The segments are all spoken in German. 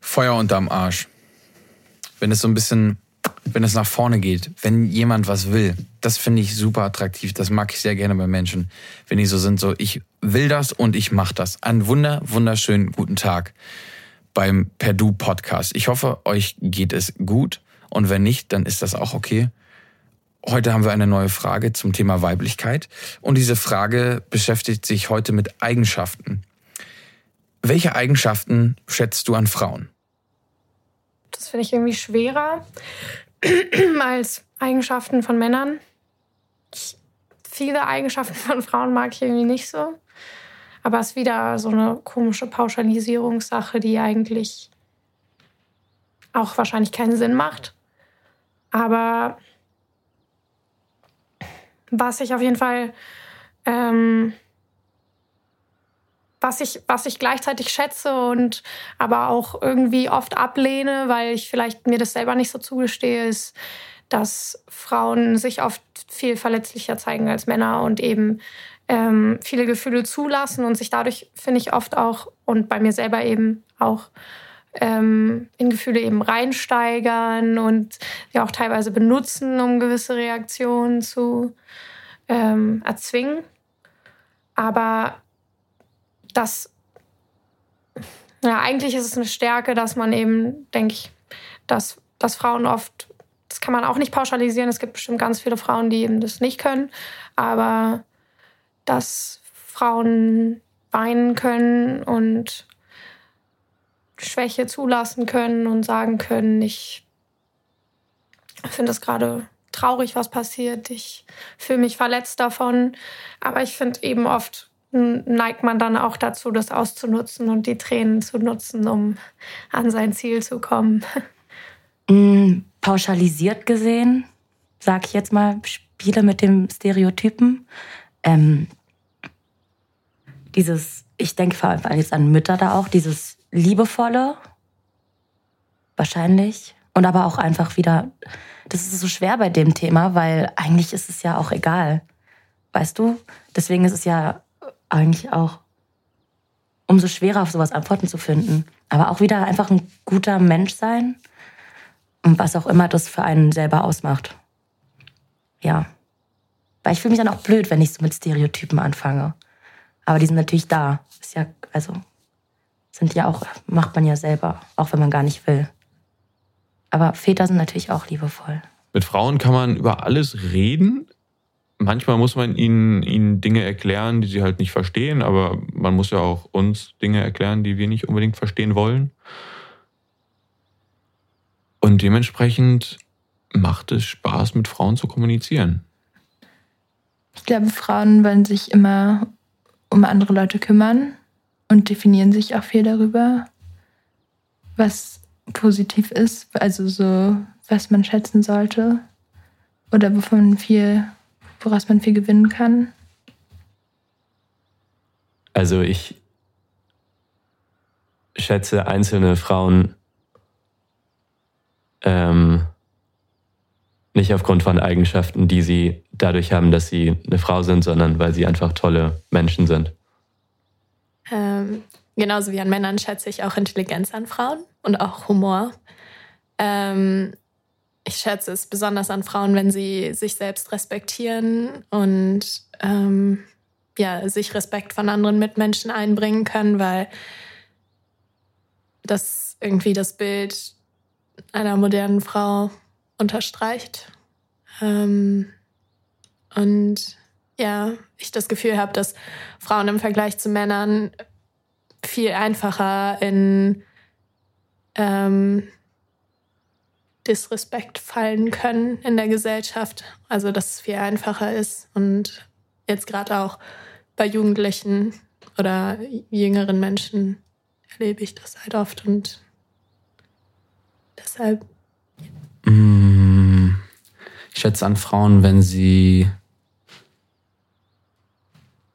Feuer unterm Arsch. Wenn es so ein bisschen, wenn es nach vorne geht, wenn jemand was will, das finde ich super attraktiv. Das mag ich sehr gerne bei Menschen. Wenn die so sind, so ich will das und ich mach das. Einen wunder, wunderschönen guten Tag beim Perdu Podcast. Ich hoffe, euch geht es gut und wenn nicht, dann ist das auch okay. Heute haben wir eine neue Frage zum Thema Weiblichkeit und diese Frage beschäftigt sich heute mit Eigenschaften. Welche Eigenschaften schätzt du an Frauen? Das finde ich irgendwie schwerer als Eigenschaften von Männern. Ich, viele Eigenschaften von Frauen mag ich irgendwie nicht so. Aber es ist wieder so eine komische Pauschalisierungssache, die eigentlich auch wahrscheinlich keinen Sinn macht. Aber was ich auf jeden Fall, ähm, was ich, was ich gleichzeitig schätze und aber auch irgendwie oft ablehne, weil ich vielleicht mir das selber nicht so zugestehe, ist, dass Frauen sich oft viel verletzlicher zeigen als Männer und eben ähm, viele Gefühle zulassen und sich dadurch, finde ich, oft auch und bei mir selber eben auch ähm, in Gefühle eben reinsteigern und ja auch teilweise benutzen, um gewisse Reaktionen zu ähm, erzwingen. Aber das, ja, eigentlich ist es eine Stärke, dass man eben, denke ich, dass, dass Frauen oft, das kann man auch nicht pauschalisieren, es gibt bestimmt ganz viele Frauen, die eben das nicht können, aber dass Frauen weinen können und Schwäche zulassen können und sagen können, ich finde es gerade traurig, was passiert, ich fühle mich verletzt davon. Aber ich finde eben oft neigt man dann auch dazu, das auszunutzen und die Tränen zu nutzen, um an sein Ziel zu kommen. Mm, pauschalisiert gesehen, sage ich jetzt mal, spiele mit dem Stereotypen. Ähm, dieses, ich denke vor allem jetzt an Mütter da auch, dieses liebevolle, wahrscheinlich. Und aber auch einfach wieder, das ist so schwer bei dem Thema, weil eigentlich ist es ja auch egal. Weißt du? Deswegen ist es ja eigentlich auch umso schwerer, auf sowas Antworten zu finden. Aber auch wieder einfach ein guter Mensch sein und was auch immer das für einen selber ausmacht. Ja. Weil ich fühle mich dann auch blöd, wenn ich so mit Stereotypen anfange. Aber die sind natürlich da. Ist ja, also, sind ja auch, macht man ja selber, auch wenn man gar nicht will. Aber Väter sind natürlich auch liebevoll. Mit Frauen kann man über alles reden. Manchmal muss man ihnen, ihnen Dinge erklären, die sie halt nicht verstehen, aber man muss ja auch uns Dinge erklären, die wir nicht unbedingt verstehen wollen. Und dementsprechend macht es Spaß, mit Frauen zu kommunizieren. Ich glaube, Frauen wollen sich immer um andere Leute kümmern und definieren sich auch viel darüber, was positiv ist, also so, was man schätzen sollte oder wovon viel, woraus man viel gewinnen kann. Also ich schätze einzelne Frauen ähm, nicht aufgrund von Eigenschaften, die sie dadurch haben, dass sie eine Frau sind, sondern weil sie einfach tolle Menschen sind. Ähm, genauso wie an Männern schätze ich auch Intelligenz an Frauen und auch Humor. Ähm, ich schätze es besonders an Frauen, wenn sie sich selbst respektieren und ähm, ja, sich Respekt von anderen Mitmenschen einbringen können, weil das irgendwie das Bild einer modernen Frau unterstreicht. Ähm, und ja, ich das Gefühl habe, dass Frauen im Vergleich zu Männern viel einfacher in ähm, Disrespekt fallen können in der Gesellschaft. Also dass es viel einfacher ist. Und jetzt gerade auch bei Jugendlichen oder jüngeren Menschen erlebe ich das halt oft und deshalb. Mm, ich schätze an Frauen, wenn sie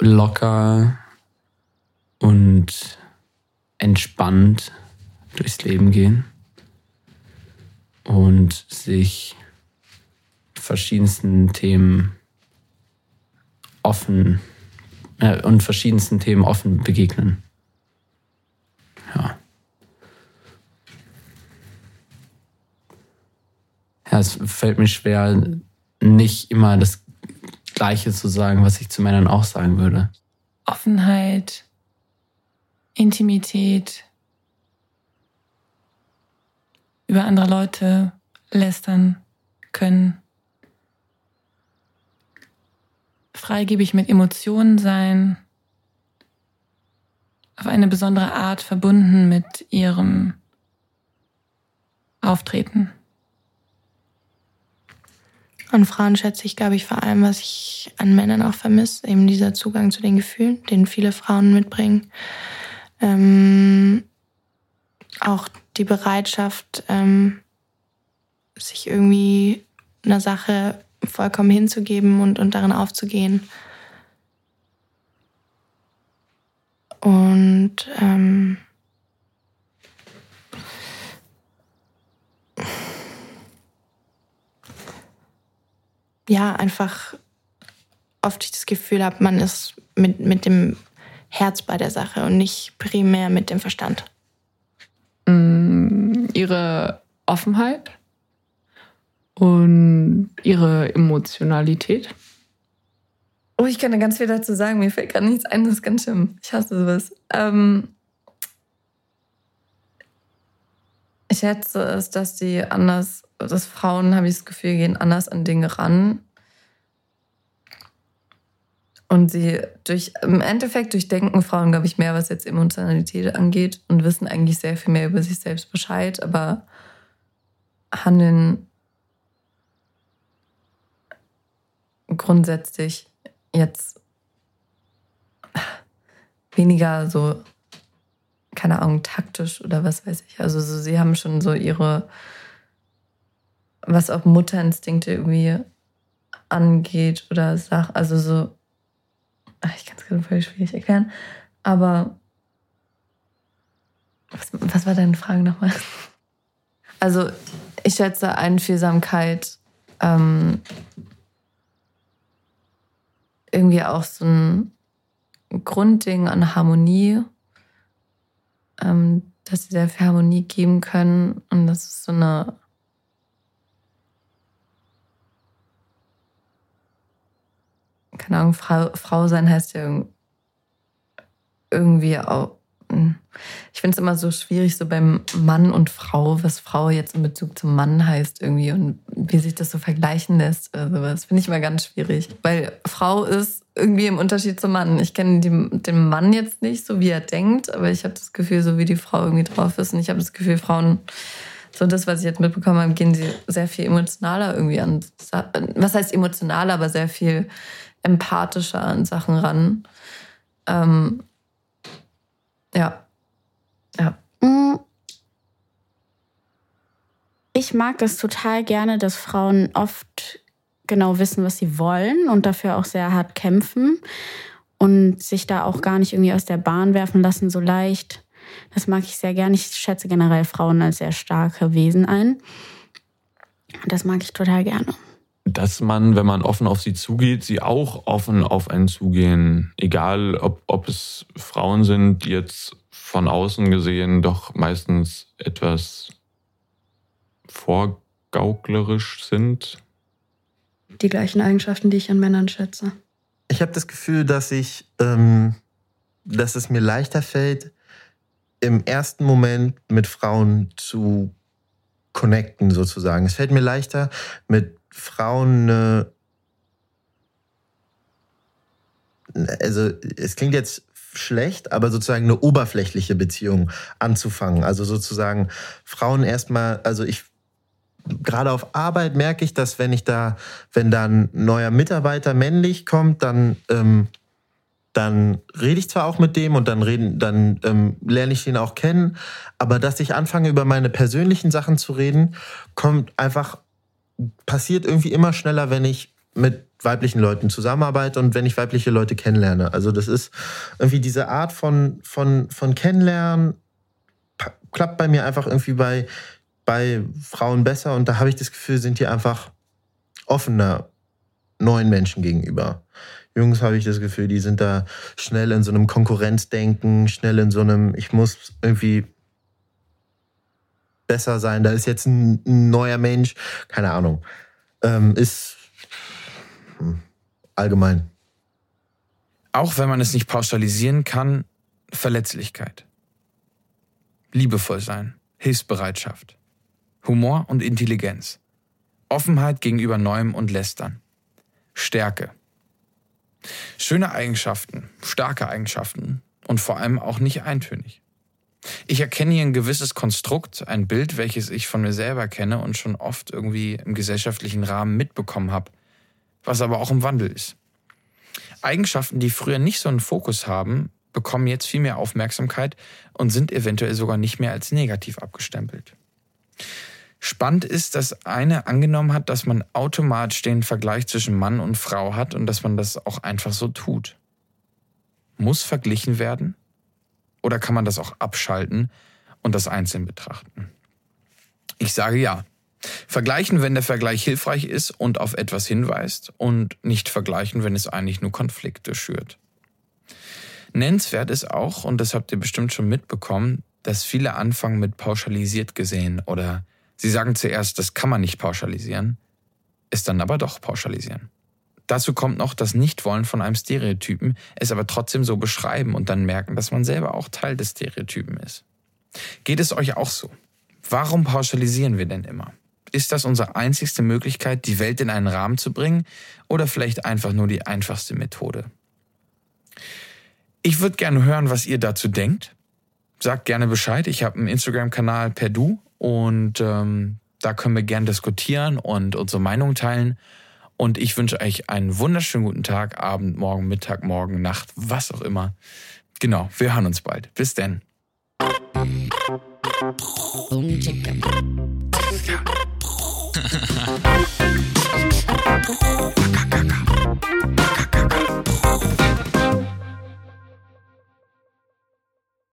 locker und entspannt durchs Leben gehen und sich verschiedensten Themen offen äh, und verschiedensten Themen offen begegnen. Ja. Ja, es fällt mir schwer, nicht immer das Gleiche zu sagen, was ich zu Männern auch sagen würde. Offenheit, Intimität, über andere Leute lästern können, freigebig mit Emotionen sein, auf eine besondere Art verbunden mit ihrem Auftreten. An Frauen schätze ich, glaube ich, vor allem, was ich an Männern auch vermisse, eben dieser Zugang zu den Gefühlen, den viele Frauen mitbringen. Ähm, auch die Bereitschaft, ähm, sich irgendwie einer Sache vollkommen hinzugeben und, und darin aufzugehen. Und ähm, ja, einfach oft ich das Gefühl habe, man ist mit, mit dem Herz bei der Sache und nicht primär mit dem Verstand. Mm, ihre Offenheit und ihre Emotionalität. Oh, ich kann da ganz viel dazu sagen. Mir fällt gerade nichts ein, das ist ganz schlimm. Ich hasse sowas. Ähm ich schätze es, dass die anders, dass Frauen, habe ich das Gefühl, gehen anders an Dinge ran. Und sie durch, im Endeffekt durchdenken Frauen, glaube ich, mehr, was jetzt Emotionalität angeht und wissen eigentlich sehr viel mehr über sich selbst Bescheid, aber handeln grundsätzlich jetzt weniger so, keine Ahnung, taktisch oder was weiß ich. Also so, sie haben schon so ihre, was auch Mutterinstinkte irgendwie angeht oder Sachen, also so, ach, ich kann es gerade voll schwierig erklären, aber was, was war deine Frage nochmal? Also ich schätze Einfühlsamkeit, ähm, irgendwie auch so ein Grundding an Harmonie, ähm, dass sie sehr viel Harmonie geben können. Und das ist so eine keine Ahnung, Frau, Frau sein heißt ja irgendwie auch hm. ich finde es immer so schwierig, so beim Mann und Frau, was Frau jetzt in Bezug zum Mann heißt irgendwie und wie sich das so vergleichen lässt. Also das finde ich immer ganz schwierig. Weil Frau ist irgendwie im Unterschied zum Mann. Ich kenne den Mann jetzt nicht, so wie er denkt, aber ich habe das Gefühl, so wie die Frau irgendwie drauf ist. Und ich habe das Gefühl, Frauen, so das, was ich jetzt mitbekommen habe, gehen sie sehr viel emotionaler irgendwie an. Was heißt emotionaler, aber sehr viel empathischer an Sachen ran. Ähm, ja. Ja. Mm. Ich mag das total gerne, dass Frauen oft genau wissen, was sie wollen und dafür auch sehr hart kämpfen und sich da auch gar nicht irgendwie aus der Bahn werfen lassen, so leicht. Das mag ich sehr gerne. Ich schätze generell Frauen als sehr starke Wesen ein. Und das mag ich total gerne. Dass man, wenn man offen auf sie zugeht, sie auch offen auf einen zugehen. Egal, ob, ob es Frauen sind, die jetzt von außen gesehen doch meistens etwas vorgauklerisch sind. Die gleichen Eigenschaften, die ich an Männern schätze. Ich habe das Gefühl, dass ich, ähm, dass es mir leichter fällt, im ersten Moment mit Frauen zu connecten, sozusagen. Es fällt mir leichter, mit Frauen eine also es klingt jetzt schlecht, aber sozusagen eine oberflächliche Beziehung anzufangen. Also sozusagen Frauen erstmal, also ich gerade auf Arbeit merke ich, dass wenn ich da, wenn da ein neuer Mitarbeiter männlich kommt, dann ähm, dann rede ich zwar auch mit dem und dann reden, dann ähm, lerne ich ihn auch kennen, aber dass ich anfange über meine persönlichen Sachen zu reden, kommt einfach passiert irgendwie immer schneller, wenn ich mit weiblichen Leuten zusammenarbeite und wenn ich weibliche Leute kennenlerne. Also das ist irgendwie diese Art von, von, von Kennenlernen klappt bei mir einfach irgendwie bei, bei Frauen besser und da habe ich das Gefühl, sind die einfach offener neuen Menschen gegenüber. Jungs habe ich das Gefühl, die sind da schnell in so einem Konkurrenzdenken, schnell in so einem, ich muss irgendwie besser sein, da ist jetzt ein, ein neuer Mensch, keine Ahnung. Ähm, ist hm, allgemein. Auch wenn man es nicht pauschalisieren kann, Verletzlichkeit. Liebevoll sein, Hilfsbereitschaft, Humor und Intelligenz, Offenheit gegenüber Neuem und Lästern, Stärke. Schöne Eigenschaften, starke Eigenschaften und vor allem auch nicht eintönig. Ich erkenne hier ein gewisses Konstrukt, ein Bild, welches ich von mir selber kenne und schon oft irgendwie im gesellschaftlichen Rahmen mitbekommen habe, was aber auch im Wandel ist. Eigenschaften, die früher nicht so einen Fokus haben, bekommen jetzt viel mehr Aufmerksamkeit und sind eventuell sogar nicht mehr als negativ abgestempelt. Spannend ist, dass eine angenommen hat, dass man automatisch den Vergleich zwischen Mann und Frau hat und dass man das auch einfach so tut. Muss verglichen werden? Oder kann man das auch abschalten und das einzeln betrachten? Ich sage ja. Vergleichen, wenn der Vergleich hilfreich ist und auf etwas hinweist und nicht vergleichen, wenn es eigentlich nur Konflikte schürt. Nennenswert ist auch, und das habt ihr bestimmt schon mitbekommen, dass viele anfangen mit pauschalisiert gesehen oder sie sagen zuerst, das kann man nicht pauschalisieren, es dann aber doch pauschalisieren. Dazu kommt noch das Nichtwollen von einem Stereotypen, es aber trotzdem so beschreiben und dann merken, dass man selber auch Teil des Stereotypen ist. Geht es euch auch so? Warum pauschalisieren wir denn immer? Ist das unsere einzigste Möglichkeit, die Welt in einen Rahmen zu bringen oder vielleicht einfach nur die einfachste Methode? Ich würde gerne hören, was ihr dazu denkt. Sagt gerne Bescheid. Ich habe einen Instagram-Kanal per Du und ähm, da können wir gerne diskutieren und unsere Meinung teilen. Und ich wünsche euch einen wunderschönen guten Tag, Abend, Morgen, Mittag, Morgen, Nacht, was auch immer. Genau, wir hören uns bald. Bis denn.